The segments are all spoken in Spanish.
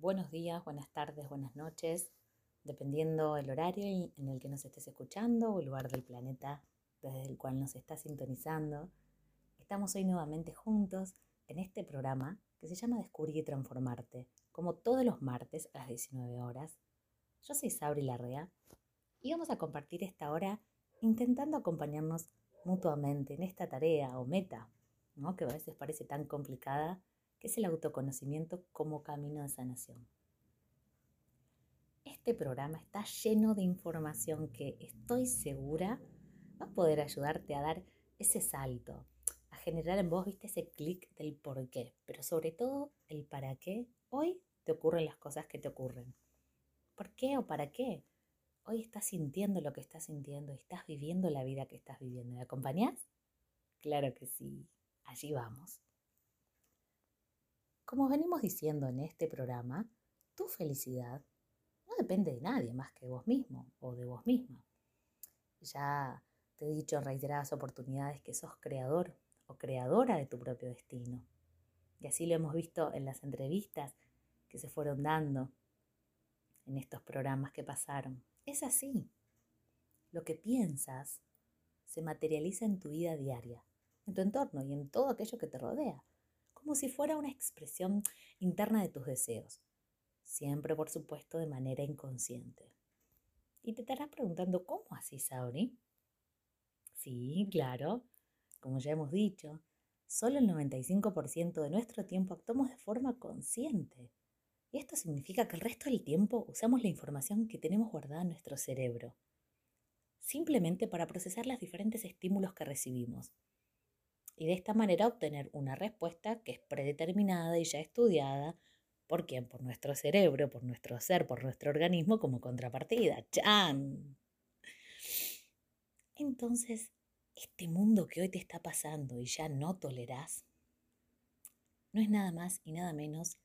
buenos días, buenas tardes, buenas noches, dependiendo el horario en el que nos estés escuchando o el lugar del planeta desde el cual nos estás sintonizando. Estamos hoy nuevamente juntos en este programa que se llama Descubrir y Transformarte, como todos los martes a las 19 horas. Yo soy Sabri Larrea y vamos a compartir esta hora intentando acompañarnos mutuamente en esta tarea o meta, ¿no? que a veces parece tan complicada que es el autoconocimiento como camino de sanación. Este programa está lleno de información que estoy segura va a poder ayudarte a dar ese salto, a generar en vos, viste, ese clic del por qué, pero sobre todo el para qué hoy te ocurren las cosas que te ocurren. ¿Por qué o para qué? Hoy estás sintiendo lo que estás sintiendo, estás viviendo la vida que estás viviendo. ¿Me acompañás? Claro que sí, allí vamos. Como venimos diciendo en este programa, tu felicidad no depende de nadie más que vos mismo o de vos misma. Ya te he dicho en reiteradas oportunidades que sos creador o creadora de tu propio destino. Y así lo hemos visto en las entrevistas que se fueron dando en estos programas que pasaron. Es así. Lo que piensas se materializa en tu vida diaria, en tu entorno y en todo aquello que te rodea como si fuera una expresión interna de tus deseos, siempre por supuesto de manera inconsciente. Y te estarás preguntando, ¿cómo así, Sauri? Sí, claro, como ya hemos dicho, solo el 95% de nuestro tiempo actuamos de forma consciente. Y esto significa que el resto del tiempo usamos la información que tenemos guardada en nuestro cerebro, simplemente para procesar los diferentes estímulos que recibimos y de esta manera obtener una respuesta que es predeterminada y ya estudiada. ¿Por quién? Por nuestro cerebro, por nuestro ser, por nuestro organismo como contrapartida. ¡Chan! Entonces, este mundo que hoy te está pasando y ya no tolerás, no es nada más y nada menos,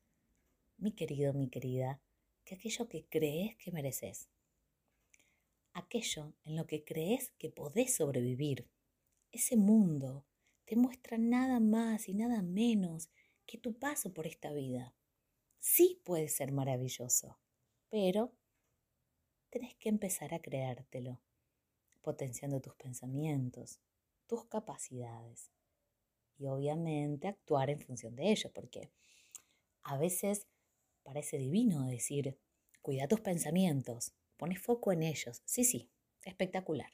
mi querido, mi querida, que aquello que crees que mereces. Aquello en lo que crees que podés sobrevivir. Ese mundo te muestra nada más y nada menos que tu paso por esta vida. Sí puede ser maravilloso, pero tenés que empezar a creértelo, potenciando tus pensamientos, tus capacidades y obviamente actuar en función de ello, porque a veces parece divino decir, cuida tus pensamientos, pones foco en ellos. Sí, sí, espectacular.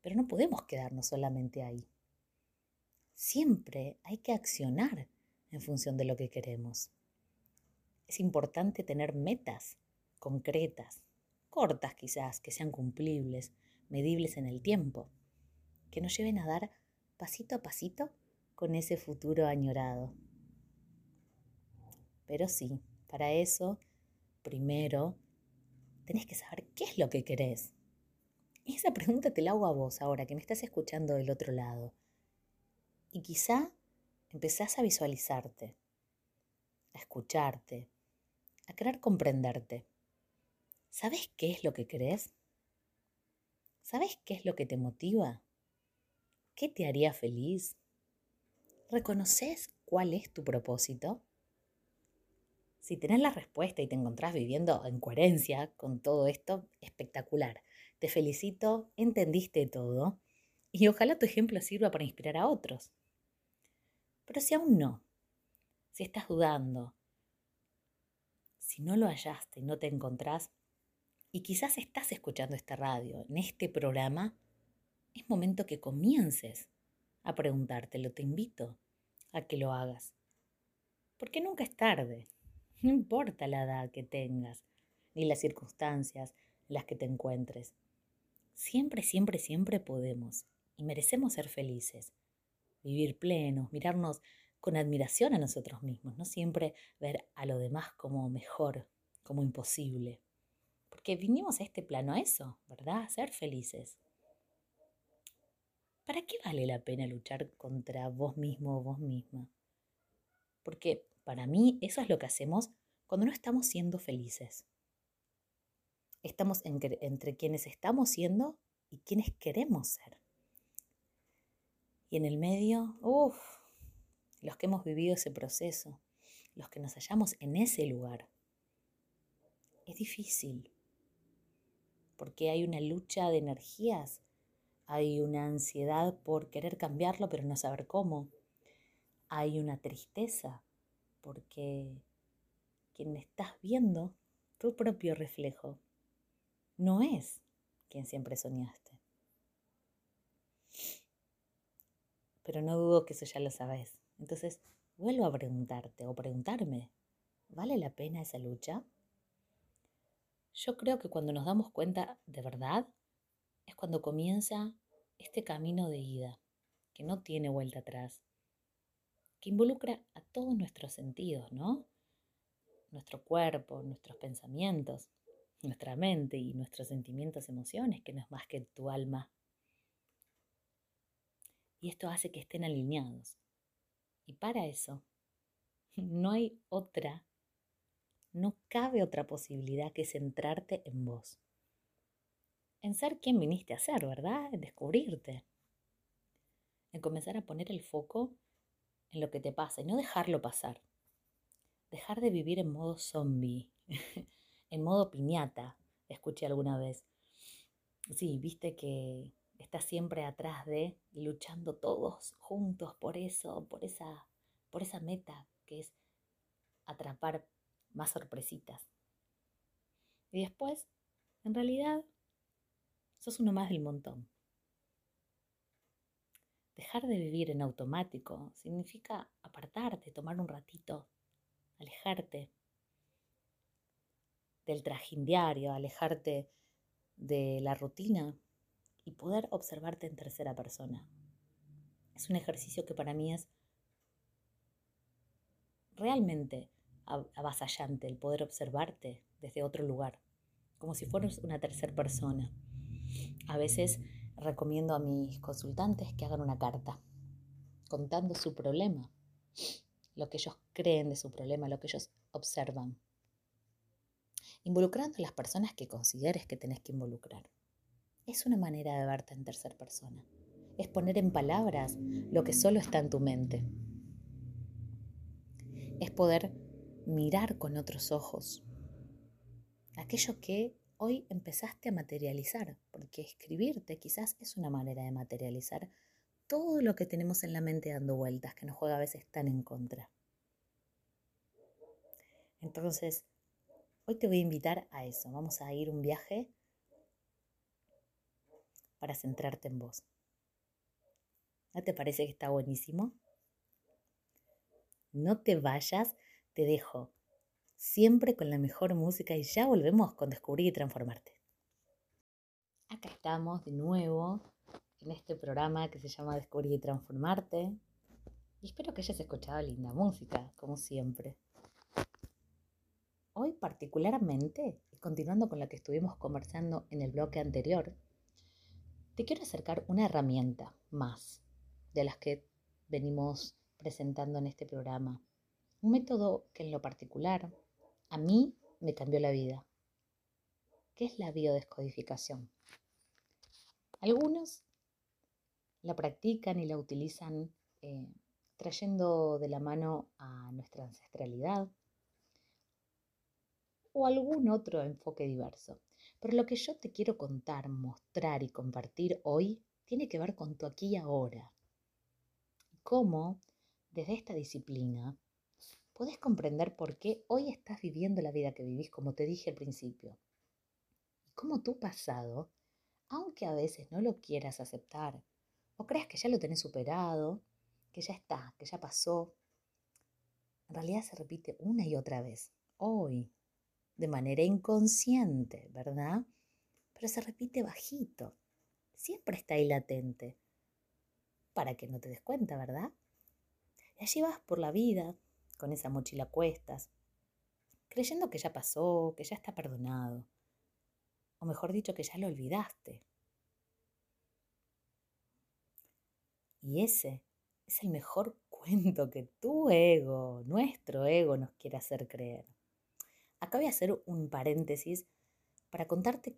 Pero no podemos quedarnos solamente ahí siempre hay que accionar en función de lo que queremos. Es importante tener metas concretas, cortas quizás, que sean cumplibles, medibles en el tiempo, que nos lleven a dar pasito a pasito con ese futuro añorado. Pero sí, para eso, primero, tenés que saber qué es lo que querés. Y esa pregunta te la hago a vos ahora, que me estás escuchando del otro lado. Y quizá empezás a visualizarte, a escucharte, a querer comprenderte. ¿Sabes qué es lo que crees? ¿Sabes qué es lo que te motiva? ¿Qué te haría feliz? ¿Reconoces cuál es tu propósito? Si tenés la respuesta y te encontrás viviendo en coherencia con todo esto, espectacular. Te felicito, entendiste todo y ojalá tu ejemplo sirva para inspirar a otros. Pero si aún no, si estás dudando, si no lo hallaste y no te encontrás, y quizás estás escuchando esta radio, en este programa, es momento que comiences a preguntártelo. Te invito a que lo hagas. Porque nunca es tarde. No importa la edad que tengas, ni las circunstancias en las que te encuentres. Siempre, siempre, siempre podemos y merecemos ser felices vivir plenos, mirarnos con admiración a nosotros mismos, no siempre ver a lo demás como mejor, como imposible. Porque vinimos a este plano a eso, ¿verdad? A ser felices. ¿Para qué vale la pena luchar contra vos mismo o vos misma? Porque para mí eso es lo que hacemos cuando no estamos siendo felices. Estamos entre, entre quienes estamos siendo y quienes queremos ser. Y en el medio, uff, los que hemos vivido ese proceso, los que nos hallamos en ese lugar. Es difícil, porque hay una lucha de energías, hay una ansiedad por querer cambiarlo pero no saber cómo, hay una tristeza porque quien estás viendo, tu propio reflejo, no es quien siempre soñaste. Pero no dudo que eso ya lo sabes. Entonces, vuelvo a preguntarte o preguntarme, ¿vale la pena esa lucha? Yo creo que cuando nos damos cuenta de verdad es cuando comienza este camino de ida, que no tiene vuelta atrás, que involucra a todos nuestros sentidos, ¿no? Nuestro cuerpo, nuestros pensamientos, nuestra mente y nuestros sentimientos, emociones, que no es más que tu alma. Y esto hace que estén alineados. Y para eso, no hay otra, no cabe otra posibilidad que centrarte en vos. En ser quien viniste a ser, ¿verdad? En descubrirte. En comenzar a poner el foco en lo que te pasa y no dejarlo pasar. Dejar de vivir en modo zombie, en modo piñata, escuché alguna vez. Sí, viste que está siempre atrás de luchando todos juntos por eso, por esa, por esa meta que es atrapar más sorpresitas. Y después, en realidad, sos uno más del montón. Dejar de vivir en automático significa apartarte, tomar un ratito, alejarte del trajín diario, alejarte de la rutina y poder observarte en tercera persona. Es un ejercicio que para mí es realmente avasallante el poder observarte desde otro lugar, como si fueras una tercera persona. A veces recomiendo a mis consultantes que hagan una carta contando su problema, lo que ellos creen de su problema, lo que ellos observan, involucrando a las personas que consideres que tenés que involucrar. Es una manera de verte en tercera persona. Es poner en palabras lo que solo está en tu mente. Es poder mirar con otros ojos aquello que hoy empezaste a materializar, porque escribirte quizás es una manera de materializar todo lo que tenemos en la mente dando vueltas, que nos juega a veces tan en contra. Entonces, hoy te voy a invitar a eso. Vamos a ir un viaje para centrarte en vos. ¿No te parece que está buenísimo? No te vayas, te dejo siempre con la mejor música y ya volvemos con Descubrir y Transformarte. Acá estamos de nuevo en este programa que se llama Descubrir y Transformarte y espero que hayas escuchado linda música, como siempre. Hoy particularmente, y continuando con lo que estuvimos conversando en el bloque anterior, te quiero acercar una herramienta más de las que venimos presentando en este programa. Un método que en lo particular a mí me cambió la vida. ¿Qué es la biodescodificación? Algunos la practican y la utilizan eh, trayendo de la mano a nuestra ancestralidad o algún otro enfoque diverso. Pero lo que yo te quiero contar, mostrar y compartir hoy tiene que ver con tu aquí y ahora. Cómo, desde esta disciplina, podés comprender por qué hoy estás viviendo la vida que vivís, como te dije al principio. Y cómo tu pasado, aunque a veces no lo quieras aceptar, o creas que ya lo tenés superado, que ya está, que ya pasó, en realidad se repite una y otra vez, hoy, de manera inconsciente, ¿verdad? Pero se repite bajito, siempre está ahí latente, para que no te des cuenta, ¿verdad? Y allí vas por la vida, con esa mochila a cuestas, creyendo que ya pasó, que ya está perdonado, o mejor dicho, que ya lo olvidaste. Y ese es el mejor cuento que tu ego, nuestro ego, nos quiere hacer creer. Acá voy a hacer un paréntesis para contarte,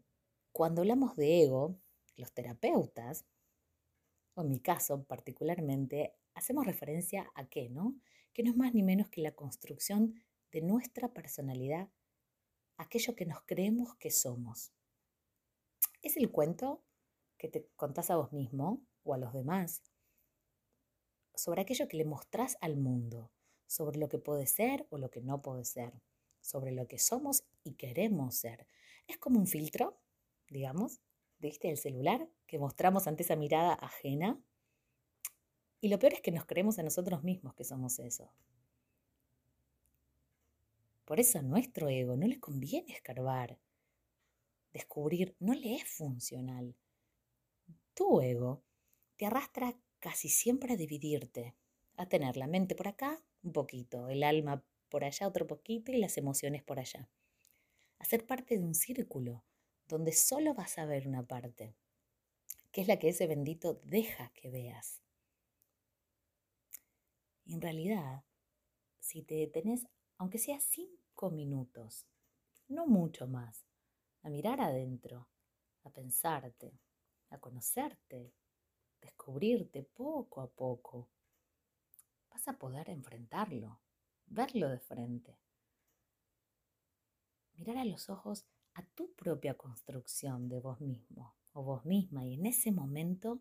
cuando hablamos de ego, los terapeutas, o en mi caso particularmente, hacemos referencia a qué, ¿no? que no es más ni menos que la construcción de nuestra personalidad, aquello que nos creemos que somos. Es el cuento que te contás a vos mismo o a los demás sobre aquello que le mostrás al mundo, sobre lo que puede ser o lo que no puede ser, sobre lo que somos y queremos ser. Es como un filtro, digamos, ¿viste? El celular que mostramos ante esa mirada ajena. Y lo peor es que nos creemos a nosotros mismos que somos eso. Por eso a nuestro ego no le conviene escarbar. Descubrir no le es funcional. Tu ego te arrastra casi siempre a dividirte, a tener la mente por acá un poquito, el alma por allá otro poquito y las emociones por allá. A ser parte de un círculo donde solo vas a ver una parte, que es la que ese bendito deja que veas. En realidad, si te detenés, aunque sea cinco minutos, no mucho más, a mirar adentro, a pensarte, a conocerte, descubrirte poco a poco, vas a poder enfrentarlo, verlo de frente. Mirar a los ojos a tu propia construcción de vos mismo o vos misma y en ese momento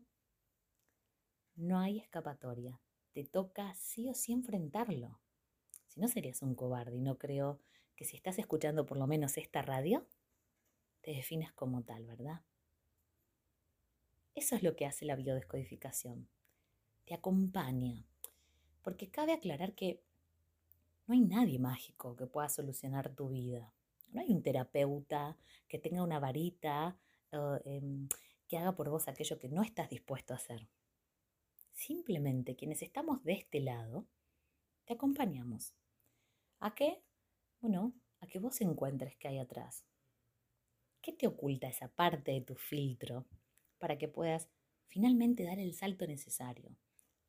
no hay escapatoria. Te toca sí o sí enfrentarlo. Si no serías un cobarde y no creo que si estás escuchando por lo menos esta radio, te definas como tal, ¿verdad? Eso es lo que hace la biodescodificación. Te acompaña. Porque cabe aclarar que no hay nadie mágico que pueda solucionar tu vida. No hay un terapeuta que tenga una varita em, que haga por vos aquello que no estás dispuesto a hacer. Simplemente quienes estamos de este lado, te acompañamos. ¿A qué? Bueno, a que vos encuentres qué hay atrás. ¿Qué te oculta esa parte de tu filtro para que puedas finalmente dar el salto necesario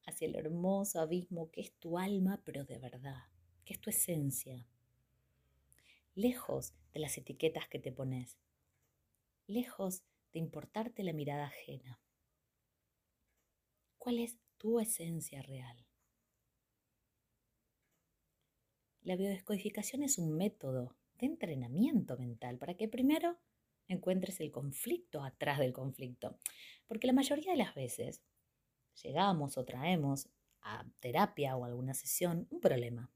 hacia el hermoso abismo que es tu alma, pero de verdad, que es tu esencia? lejos de las etiquetas que te pones, lejos de importarte la mirada ajena. ¿Cuál es tu esencia real? La biodescodificación es un método de entrenamiento mental para que primero encuentres el conflicto atrás del conflicto. Porque la mayoría de las veces llegamos o traemos a terapia o alguna sesión un problema,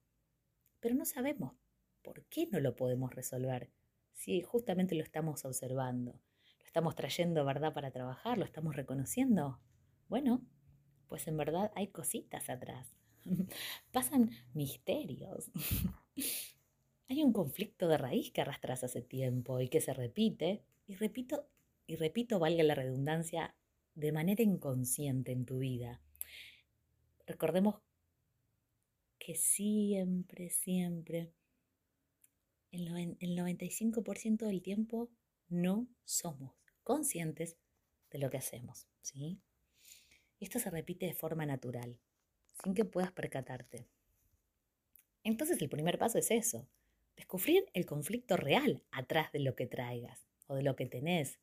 pero no sabemos ¿por qué no lo podemos resolver? Si justamente lo estamos observando, lo estamos trayendo, ¿verdad?, para trabajar, lo estamos reconociendo. Bueno, pues en verdad hay cositas atrás. Pasan misterios. hay un conflicto de raíz que arrastras hace tiempo y que se repite, y repito, y repito, valga la redundancia, de manera inconsciente en tu vida. Recordemos que siempre, siempre el, 95% del tiempo no somos conscientes de lo que hacemos, ¿sí? Esto se repite de forma natural, sin que puedas percatarte. Entonces el primer paso es eso, descubrir el conflicto real atrás de lo que traigas o de lo que tenés,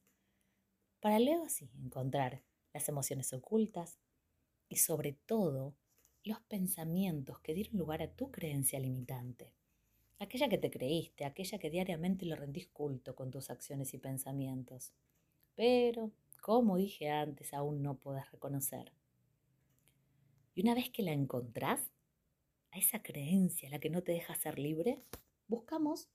para luego así encontrar las emociones ocultas y sobre todo los pensamientos que dieron lugar a tu creencia limitante aquella que te creíste, aquella que diariamente lo rendís culto con tus acciones y pensamientos. Pero, como dije antes, aún no podés reconocer. Y una vez que la encontrás, a esa creencia, la que no te deja ser libre, buscamos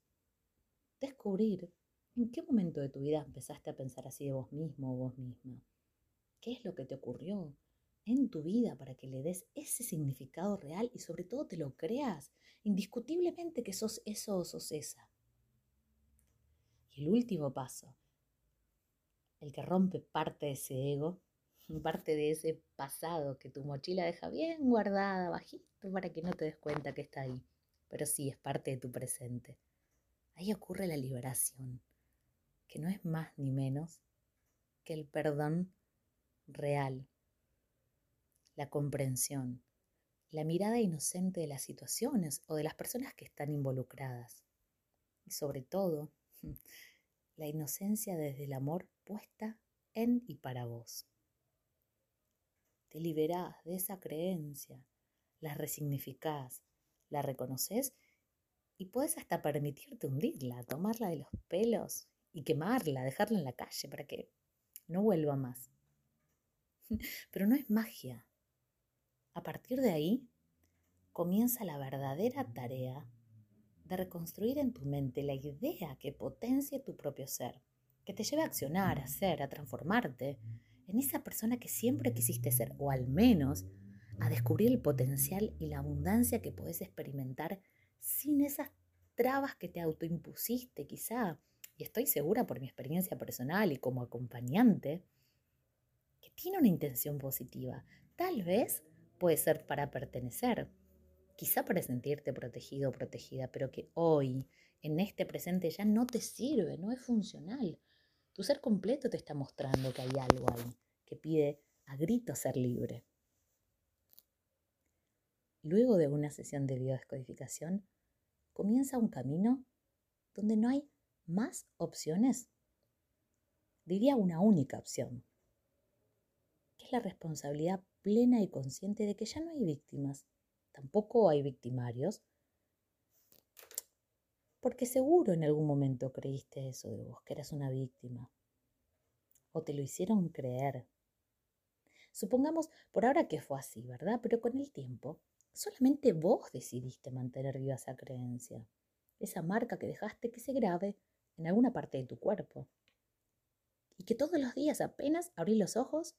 descubrir en qué momento de tu vida empezaste a pensar así de vos mismo o vos misma. ¿Qué es lo que te ocurrió? En tu vida para que le des ese significado real y sobre todo te lo creas, indiscutiblemente que sos eso o sos esa. Y el último paso, el que rompe parte de ese ego, parte de ese pasado que tu mochila deja bien guardada, bajito, para que no te des cuenta que está ahí, pero sí es parte de tu presente. Ahí ocurre la liberación, que no es más ni menos que el perdón real la comprensión, la mirada inocente de las situaciones o de las personas que están involucradas. Y sobre todo, la inocencia desde el amor puesta en y para vos. Te liberás de esa creencia, la resignificás, la reconoces y puedes hasta permitirte hundirla, tomarla de los pelos y quemarla, dejarla en la calle para que no vuelva más. Pero no es magia. A partir de ahí comienza la verdadera tarea de reconstruir en tu mente la idea que potencie tu propio ser, que te lleve a accionar, a ser, a transformarte en esa persona que siempre quisiste ser, o al menos a descubrir el potencial y la abundancia que puedes experimentar sin esas trabas que te autoimpusiste quizá. Y estoy segura por mi experiencia personal y como acompañante, que tiene una intención positiva. Tal vez puede ser para pertenecer, quizá para sentirte protegido o protegida, pero que hoy, en este presente, ya no te sirve, no es funcional. Tu ser completo te está mostrando que hay algo ahí, que pide a gritos ser libre. Luego de una sesión de biodescodificación, comienza un camino donde no hay más opciones. Diría una única opción, es la responsabilidad plena y consciente de que ya no hay víctimas, tampoco hay victimarios, porque seguro en algún momento creíste eso de vos, que eras una víctima, o te lo hicieron creer. Supongamos por ahora que fue así, ¿verdad? Pero con el tiempo Solamente vos decidiste mantener viva esa creencia, esa marca que dejaste que se grabe en alguna parte de tu cuerpo. Y que todos los días apenas abrís los ojos,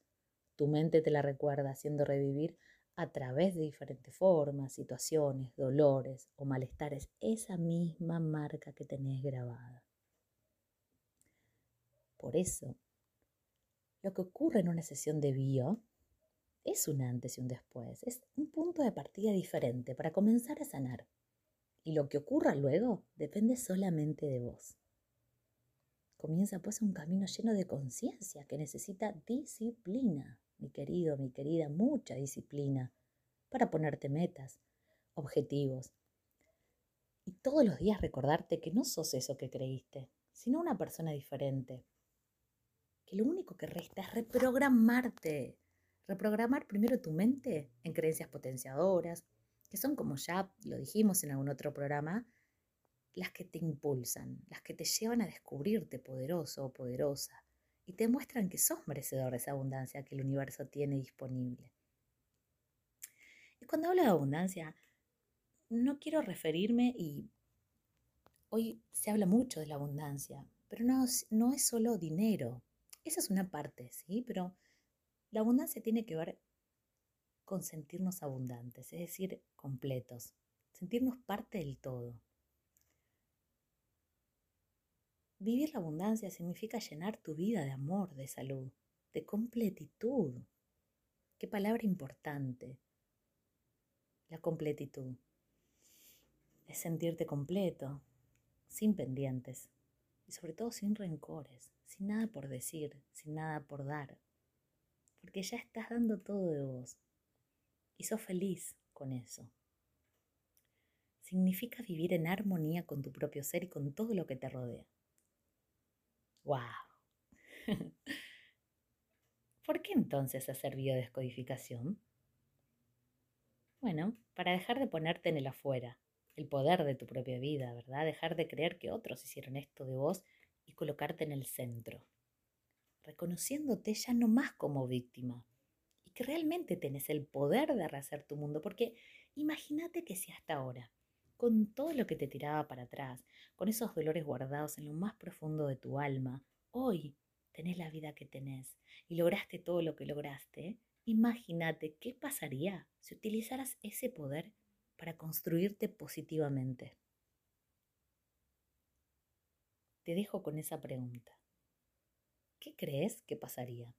tu mente te la recuerda haciendo revivir a través de diferentes formas, situaciones, dolores o malestares esa misma marca que tenés grabada. Por eso, lo que ocurre en una sesión de bio es un antes y un después, es un punto de partida diferente para comenzar a sanar. Y lo que ocurra luego depende solamente de vos. Comienza pues un camino lleno de conciencia que necesita disciplina, mi querido, mi querida, mucha disciplina para ponerte metas, objetivos. Y todos los días recordarte que no sos eso que creíste, sino una persona diferente. Que lo único que resta es reprogramarte Reprogramar primero tu mente en creencias potenciadoras, que son, como ya lo dijimos en algún otro programa, las que te impulsan, las que te llevan a descubrirte poderoso o poderosa y te muestran que sos merecedor de esa abundancia que el universo tiene disponible. Y cuando hablo de abundancia, no quiero referirme y hoy se habla mucho de la abundancia, pero no, no es solo dinero. Esa es una parte, ¿sí? Pero la abundancia tiene que ver con sentirnos abundantes, es decir, completos, sentirnos parte del todo. Vivir la abundancia significa llenar tu vida de amor, de salud, de completitud. Qué palabra importante. La completitud. Es sentirte completo, sin pendientes y sobre todo sin rencores, sin nada por decir, sin nada por dar porque ya estás dando todo de vos y sos feliz con eso. Significa vivir en armonía con tu propio ser y con todo lo que te rodea. ¡Wow! ¿Por qué entonces hacer biodescodificación? Bueno, para dejar de ponerte en el afuera, el poder de tu propia vida, ¿verdad? Dejar de creer que otros hicieron esto de vos y colocarte en el centro reconociéndote ya no más como víctima y que realmente tenés el poder de rehacer tu mundo, porque imagínate que si hasta ahora, con todo lo que te tiraba para atrás, con esos dolores guardados en lo más profundo de tu alma, hoy tenés la vida que tenés y lograste todo lo que lograste, imagínate qué pasaría si utilizaras ese poder para construirte positivamente. Te dejo con esa pregunta. ¿Qué crees que pasaría?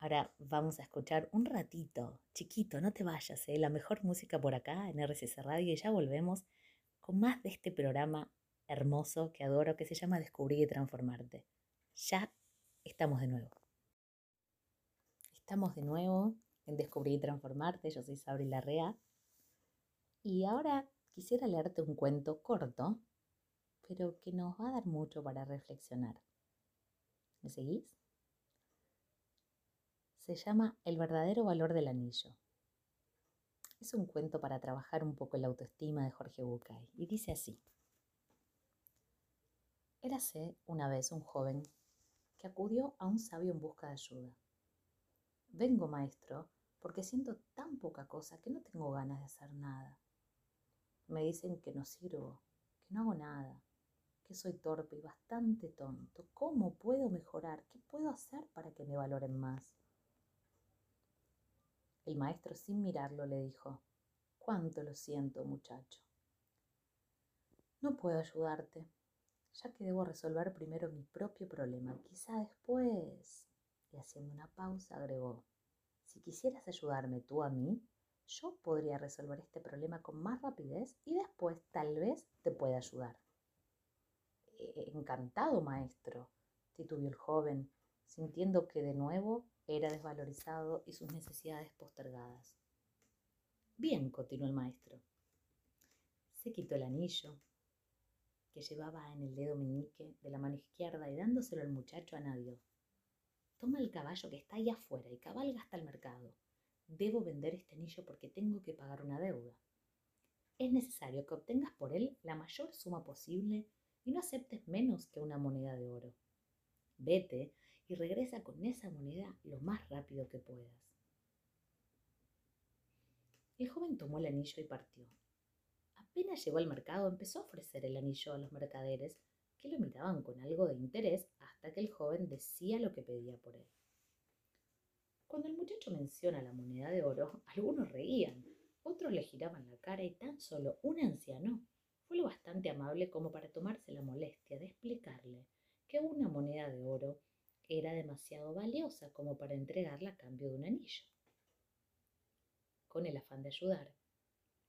Ahora vamos a escuchar un ratito, chiquito, no te vayas, ¿eh? la mejor música por acá en RCC Radio y ya volvemos con más de este programa hermoso que adoro que se llama Descubrir y Transformarte. Ya estamos de nuevo. Estamos de nuevo en Descubrir y Transformarte. Yo soy Sabri Larrea. Y ahora quisiera leerte un cuento corto pero que nos va a dar mucho para reflexionar. ¿Me seguís? Se llama El verdadero valor del anillo. Es un cuento para trabajar un poco la autoestima de Jorge Bucay y dice así. Érase una vez un joven que acudió a un sabio en busca de ayuda. Vengo, maestro, porque siento tan poca cosa que no tengo ganas de hacer nada. Me dicen que no sirvo, que no hago nada, que soy torpe y bastante tonto. ¿Cómo puedo mejorar? ¿Qué puedo hacer para que me valoren más? El maestro, sin mirarlo, le dijo, Cuánto lo siento, muchacho. No puedo ayudarte, ya que debo resolver primero mi propio problema. Quizá después... Y haciendo una pausa, agregó, Si quisieras ayudarme tú a mí, yo podría resolver este problema con más rapidez y después tal vez te pueda ayudar. E-, encantado, maestro, titubió el joven, sintiendo que de nuevo era desvalorizado y sus necesidades postergadas. Bien, continuó el maestro. Se quitó el anillo que llevaba en el dedo meñique de la mano izquierda y dándoselo al muchacho añadió. Toma el caballo que está ahí afuera y cabalga hasta el mercado. Debo vender este anillo porque tengo que pagar una deuda. Es necesario que obtengas por él la mayor suma posible y no aceptes menos que una moneda de oro. Vete y regresa con esa moneda lo más rápido que puedas. El joven tomó el anillo y partió. Apenas llegó al mercado empezó a ofrecer el anillo a los mercaderes que lo miraban con algo de interés hasta que el joven decía lo que pedía por él. Cuando el muchacho menciona la moneda de oro, algunos reían, otros le giraban la cara y tan solo un anciano fue lo bastante amable como para tomarse la molestia de explicarle que una moneda de oro era demasiado valiosa como para entregarla a cambio de un anillo. Con el afán de ayudar,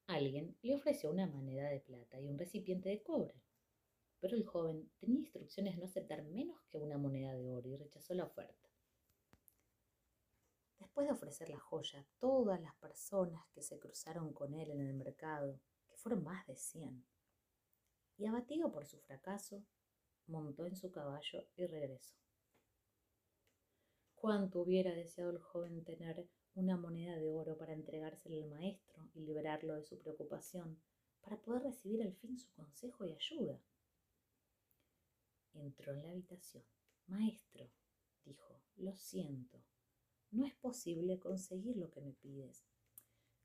alguien le ofreció una moneda de plata y un recipiente de cobre, pero el joven tenía instrucciones de no aceptar menos que una moneda de oro y rechazó la oferta. Después de ofrecer la joya, todas las personas que se cruzaron con él en el mercado, que fueron más de cien, y abatido por su fracaso, montó en su caballo y regresó. Cuánto hubiera deseado el joven tener una moneda de oro para entregársela al maestro y liberarlo de su preocupación, para poder recibir al fin su consejo y ayuda. Entró en la habitación. Maestro, dijo, lo siento, no es posible conseguir lo que me pides.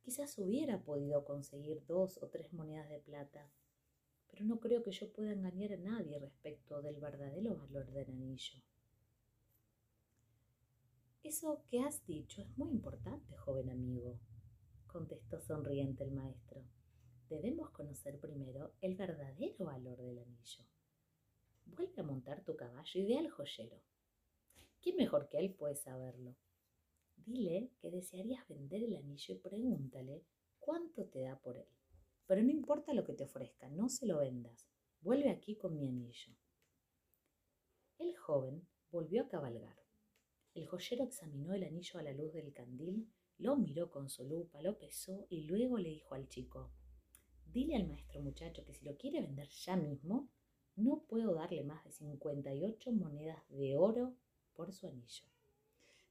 Quizás hubiera podido conseguir dos o tres monedas de plata, pero no creo que yo pueda engañar a nadie respecto del verdadero valor del anillo. Eso que has dicho es muy importante, joven amigo, contestó sonriente el maestro. Debemos conocer primero el verdadero valor del anillo. Vuelve a montar tu caballo y ve al joyero. ¿Quién mejor que él puede saberlo? Dile que desearías vender el anillo y pregúntale cuánto te da por él. Pero no importa lo que te ofrezca, no se lo vendas. Vuelve aquí con mi anillo. El joven volvió a cabalgar. El joyero examinó el anillo a la luz del candil, lo miró con su lupa, lo pesó y luego le dijo al chico, dile al maestro muchacho que si lo quiere vender ya mismo, no puedo darle más de 58 monedas de oro por su anillo.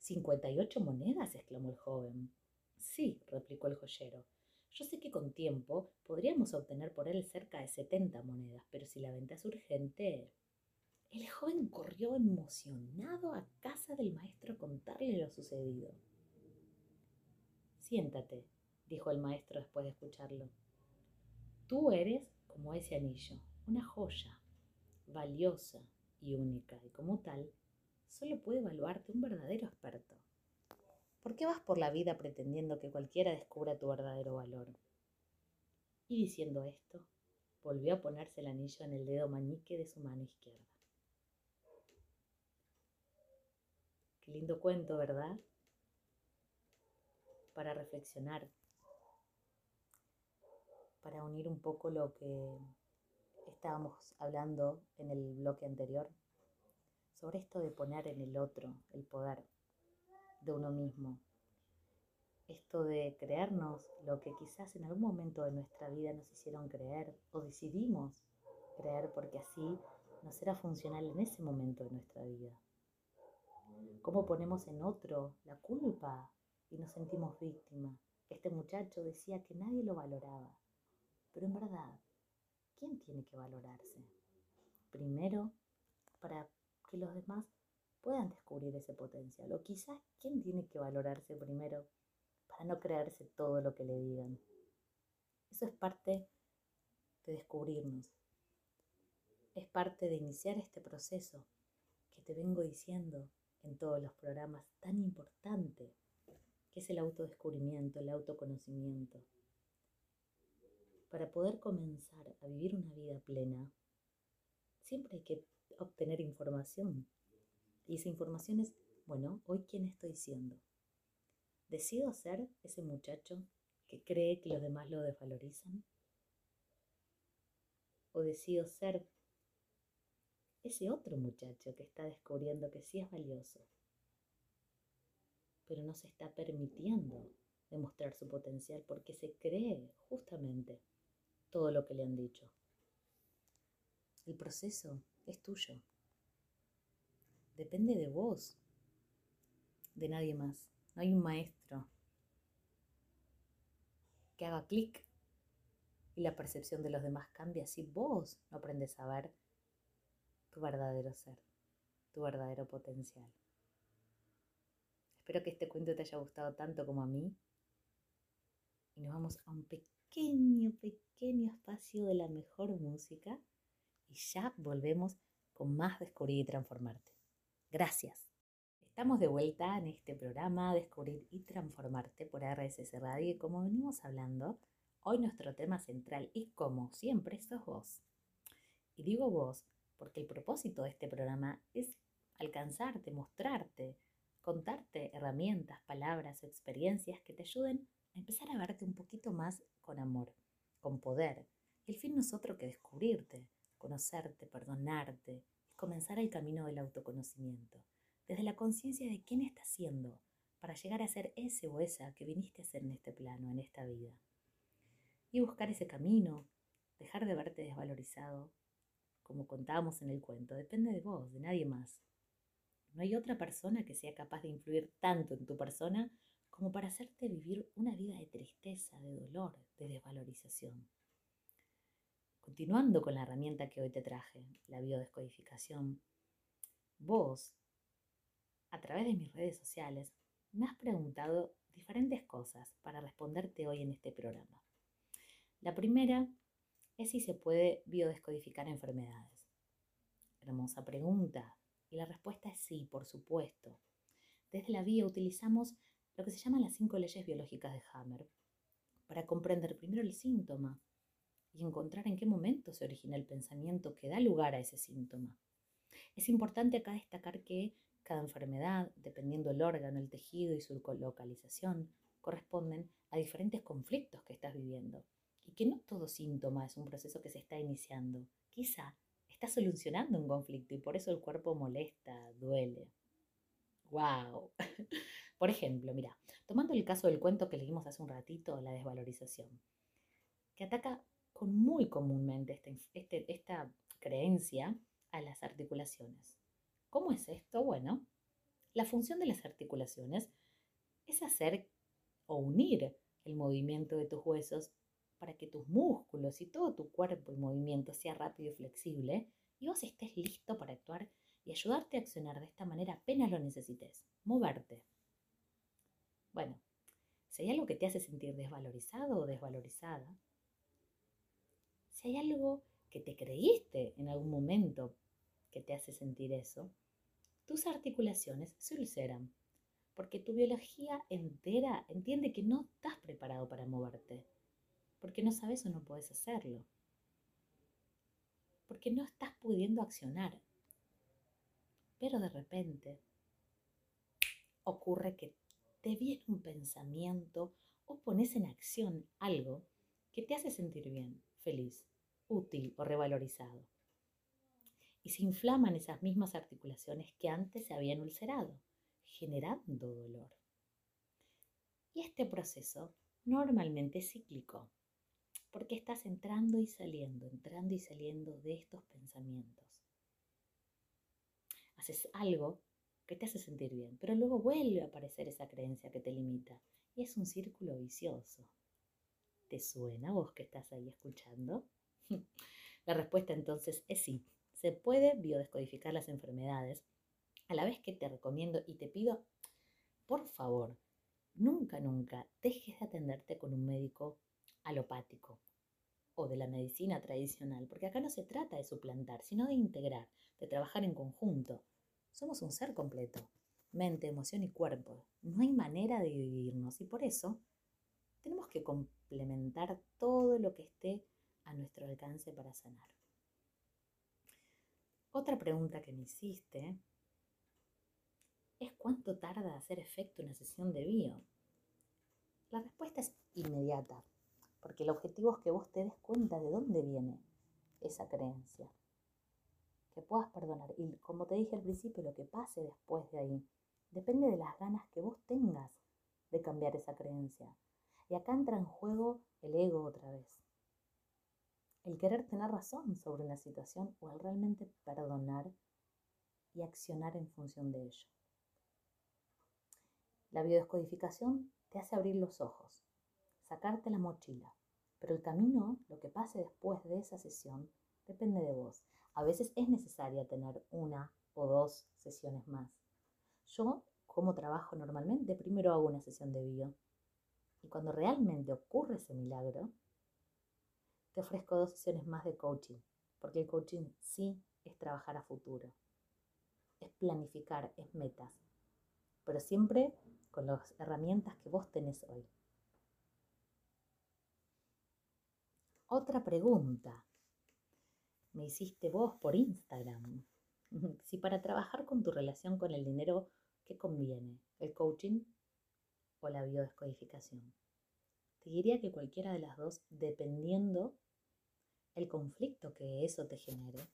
¿58 monedas? exclamó el joven. Sí, replicó el joyero. Yo sé que con tiempo podríamos obtener por él cerca de 70 monedas, pero si la venta es urgente, el joven corrió emocionado a casa del maestro a contarle lo sucedido. Siéntate, dijo el maestro después de escucharlo. Tú eres como ese anillo, una joya, valiosa y única, y como tal, solo puede evaluarte un verdadero experto. ¿Por qué vas por la vida pretendiendo que cualquiera descubra tu verdadero valor? Y diciendo esto, volvió a ponerse el anillo en el dedo mañique de su mano izquierda. Lindo cuento, ¿verdad? Para reflexionar, para unir un poco lo que estábamos hablando en el bloque anterior, sobre esto de poner en el otro el poder de uno mismo, esto de creernos lo que quizás en algún momento de nuestra vida nos hicieron creer o decidimos creer porque así nos era funcional en ese momento de nuestra vida cómo ponemos en otro la culpa y nos sentimos víctimas este muchacho decía que nadie lo valoraba, pero en verdad, ¿quién tiene que valorarse? Primero, para que los demás puedan descubrir ese potencial. O quizás, ¿quién tiene que valorarse primero para no creerse todo lo que le digan? Eso es parte de descubrirnos. Es parte de iniciar este proceso que te vengo diciendo en todos los programas tan importante que es el autodescubrimiento, el autoconocimiento. Para poder comenzar a vivir una vida plena, siempre hay que obtener información. Y esa información es, bueno, hoy quién estoy siendo. ¿Decido ser ese muchacho que cree que los demás lo desvalorizan? ¿O decido ser ese otro muchacho que está descubriendo que sí es valioso, pero no se está permitiendo demostrar su potencial porque se cree justamente todo lo que le han dicho. El proceso es tuyo. Depende de vos, de nadie más. No hay un maestro que haga clic y la percepción de los demás cambia si vos no aprendes a ver tu verdadero ser, tu verdadero potencial. Espero que este cuento te haya gustado tanto como a mí. Y nos vamos a un pequeño, pequeño espacio de la mejor música. Y ya volvemos con más Descubrir y Transformarte. Gracias. Estamos de vuelta en este programa Descubrir y Transformarte por RSS Radio y como venimos hablando, hoy nuestro tema central y como siempre sos vos. Y digo vos porque el propósito de este programa es alcanzarte, mostrarte, contarte herramientas, palabras o experiencias que te ayuden a empezar a verte un poquito más con amor, con poder. el fin no es otro que descubrirte, conocerte, perdonarte y comenzar el camino del autoconocimiento, desde la conciencia de quién estás siendo, para llegar a ser ese o esa que viniste a ser en este plano, en esta vida. Y buscar ese camino, dejar de verte desvalorizado, como contábamos en el cuento, depende de vos, de nadie más. No hay otra persona que sea capaz de influir tanto en tu persona como para hacerte vivir una vida de tristeza, de dolor, de desvalorización. Continuando con la herramienta que hoy te traje, la biodescodificación, vos, a través de mis redes sociales, me has preguntado diferentes cosas para responderte hoy en este programa. La primera es si se puede biodescodificar enfermedades. Hermosa pregunta, y la respuesta es sí, por supuesto. Desde la vía utilizamos lo que se llaman las cinco leyes biológicas de Hammer para comprender primero el síntoma y encontrar en qué momento se origina el pensamiento que da lugar a ese síntoma. Es importante acá destacar que cada enfermedad, dependiendo el órgano, el tejido y su localización, corresponden a diferentes conflictos que estás viviendo y que no todo síntoma es un proceso que se está iniciando. Quizá está solucionando un conflicto y por eso el cuerpo molesta, duele. ¡Wow! Por ejemplo, mira, tomando el caso del cuento que leímos hace un ratito, la desvalorización, que ataca con muy comúnmente este, este, esta creencia a las articulaciones. ¿Cómo es esto? Bueno, la función de las articulaciones es hacer o unir el movimiento de tus huesos para que tus músculos y todo tu cuerpo y movimiento sea rápido y flexible y vos estés listo para actuar y ayudarte a accionar de esta manera apenas lo necesites, moverte. Bueno, si hay algo que te hace sentir desvalorizado o desvalorizada, si hay algo que te creíste en algún momento que te hace sentir eso, tus articulaciones se ulceran, porque tu biología entera entiende que no estás preparado para moverte porque no sabes o no puedes hacerlo, porque no estás pudiendo accionar. Pero de repente ocurre que te viene un pensamiento o pones en acción algo que te hace sentir bien, feliz, útil o revalorizado. Y se inflaman esas mismas articulaciones que antes se habían ulcerado, generando dolor. Y este proceso normalmente es cíclico porque estás entrando y saliendo, entrando y saliendo de estos pensamientos. Haces algo que te hace sentir bien, pero luego vuelve a aparecer esa creencia que te limita. Y es un círculo vicioso. ¿Te suena vos que estás ahí escuchando? La respuesta entonces es sí. Se puede biodescodificar las enfermedades, a la vez que te recomiendo y te pido, por favor, nunca, nunca dejes de atenderte con un médico alopático o de la medicina tradicional, porque acá no se trata de suplantar, sino de integrar, de trabajar en conjunto. Somos un ser completo, mente, emoción y cuerpo. No hay manera de dividirnos y por eso tenemos que complementar todo lo que esté a nuestro alcance para sanar. Otra pregunta que me hiciste es cuánto tarda hacer efecto una sesión de bio. La respuesta es inmediata, porque el objetivo es que vos te des cuenta de dónde viene esa creencia, que puedas perdonar. Y como te dije al principio, lo que pase después de ahí depende de las ganas que vos tengas de cambiar esa creencia. Y acá entra en juego el ego otra vez. El querer tener razón sobre una situación o el realmente perdonar y accionar en función de ello. La biodescodificación te hace abrir los ojos, sacarte la mochila, pero el camino, lo que pase después de esa sesión, depende de vos. A veces es necesaria tener una o dos sesiones más. Yo, como trabajo normalmente, primero hago una sesión de bio. Y cuando realmente ocurre ese milagro, te ofrezco dos sesiones más de coaching, porque el coaching sí es trabajar a futuro, es planificar, es metas, pero siempre con las herramientas que vos tenés hoy. Otra pregunta. Me hiciste vos por Instagram. Si para trabajar con tu relación con el dinero, ¿qué conviene? ¿El coaching o la biodescodificación? Te diría que cualquiera de las dos, dependiendo el conflicto que eso te genere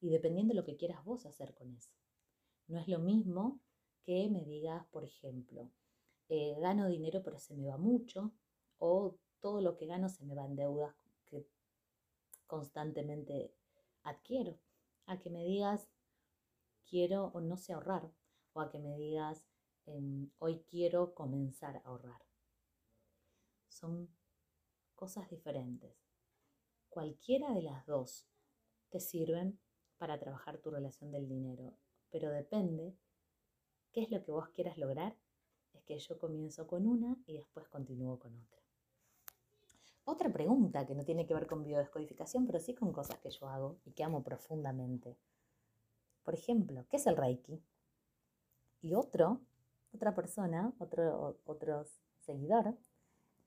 y dependiendo lo que quieras vos hacer con eso. No es lo mismo que me digas, por ejemplo, eh, gano dinero pero se me va mucho o todo lo que gano se me va en deudas que constantemente adquiero. A que me digas, quiero o no sé ahorrar, o a que me digas, em, hoy quiero comenzar a ahorrar. Son cosas diferentes. Cualquiera de las dos te sirven para trabajar tu relación del dinero, pero depende qué es lo que vos quieras lograr. Es que yo comienzo con una y después continúo con otra. Otra pregunta que no tiene que ver con biodescodificación, pero sí con cosas que yo hago y que amo profundamente. Por ejemplo, ¿qué es el Reiki? Y otro, otra persona, otro, otro seguidor,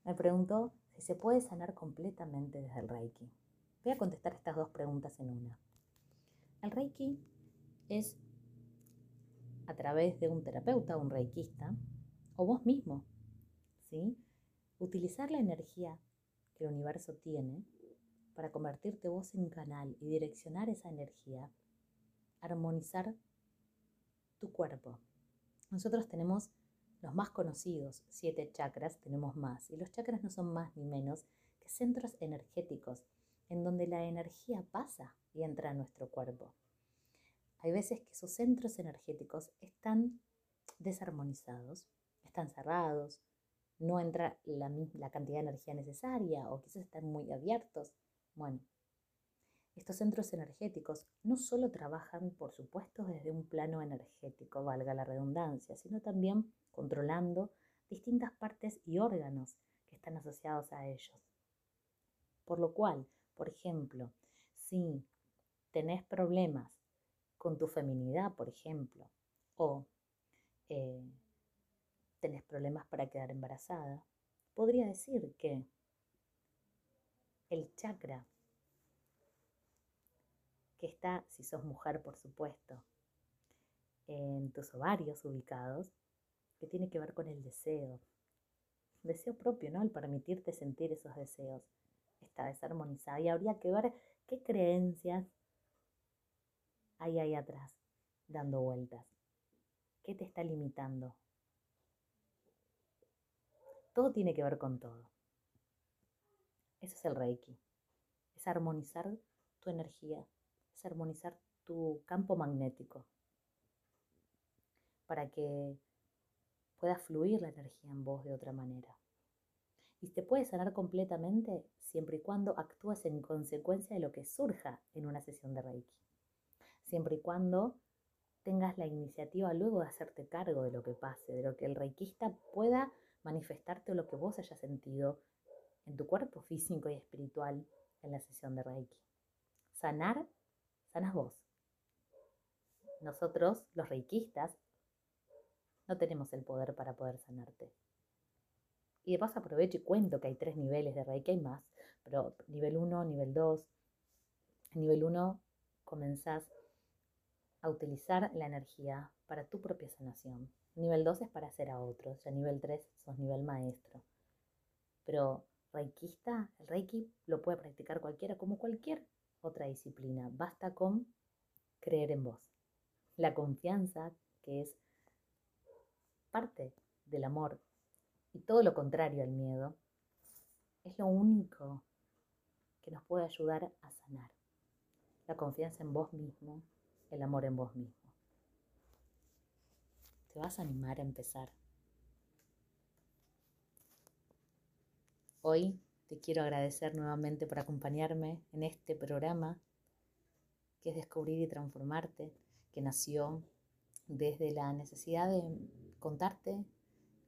me preguntó si se puede sanar completamente desde el Reiki. Voy a contestar estas dos preguntas en una. El Reiki es a través de un terapeuta, un reikista, o vos mismo, ¿sí? Utilizar la energía que el universo tiene para convertirte vos en canal y direccionar esa energía, armonizar tu cuerpo. Nosotros tenemos los más conocidos, siete chakras, tenemos más, y los chakras no son más ni menos que centros energéticos en donde la energía pasa y entra a nuestro cuerpo. Hay veces que esos centros energéticos están desarmonizados, están cerrados, no entra la, cantidad de energía necesaria o quizás están muy abiertos. Bueno, estos centros energéticos no solo trabajan, por supuesto, desde un plano energético, valga la redundancia, sino también controlando distintas partes y órganos que están asociados a ellos. Por lo cual, por ejemplo, si tenés problemas con tu feminidad, por ejemplo, o eh, tenés problemas para quedar embarazada, podría decir que el chakra que está, si sos mujer por supuesto, en tus ovarios ubicados, que tiene que ver con el deseo, deseo propio, ¿no? El permitirte sentir esos deseos, está desarmonizada y habría que ver qué creencias hay ahí atrás, dando vueltas. ¿Qué te está limitando? Todo tiene que ver con todo. Eso es el Reiki. Es armonizar tu energía, es armonizar tu campo magnético. para que pueda fluir la energía en vos de otra manera. Y te puede sanar completamente siempre y cuando actúes en consecuencia de lo que surja en una sesión de Reiki. Siempre y cuando tengas la iniciativa luego de hacerte cargo de lo que pase, de lo que el reikista pueda manifestarte lo que vos hayas sentido en tu cuerpo físico y espiritual en la sesión de Reiki. Sanar, sanas vos. Nosotros, los reikistas, no tenemos el poder para poder sanarte. Y de aprovecho y cuento que hay tres niveles de Reiki, hay más, pero nivel 1, nivel 2. Nivel 1 comenzás a utilizar la energía para tu propia sanación. Nivel 2 es para hacer a otros, ya nivel 3 sos nivel maestro. Pero reikista, el reiki lo puede practicar cualquiera como cualquier otra disciplina. Basta con creer en vos. La confianza, que es parte del amor y todo lo contrario al miedo, es lo único que nos puede ayudar a sanar. La confianza en vos mismo, el amor en vos mismo. ¿Te vas a animar a empezar? Hoy te quiero agradecer nuevamente por acompañarme en este programa que es Descubrir y Transformarte, que nació desde la necesidad de contarte,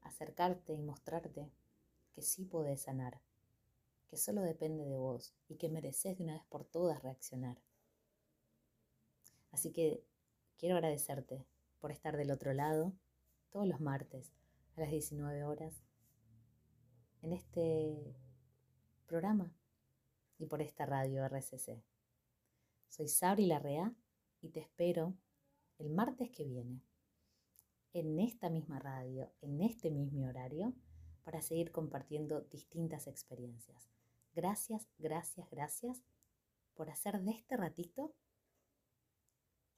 acercarte y mostrarte que sí podés sanar, que solo depende de vos y que mereces de una vez por todas reaccionar. Así que quiero agradecerte por estar del otro lado todos los martes a las 19 horas en este programa y por esta radio RCC. Soy Sabri Larrea y te espero el martes que viene en esta misma radio, en este mismo horario, para seguir compartiendo distintas experiencias. Gracias, gracias, gracias por hacer de este ratito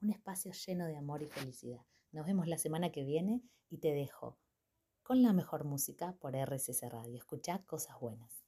un espacio lleno de amor y felicidad. Nos vemos la semana que viene y te dejo con la mejor música por RCC Radio. Escucha cosas buenas.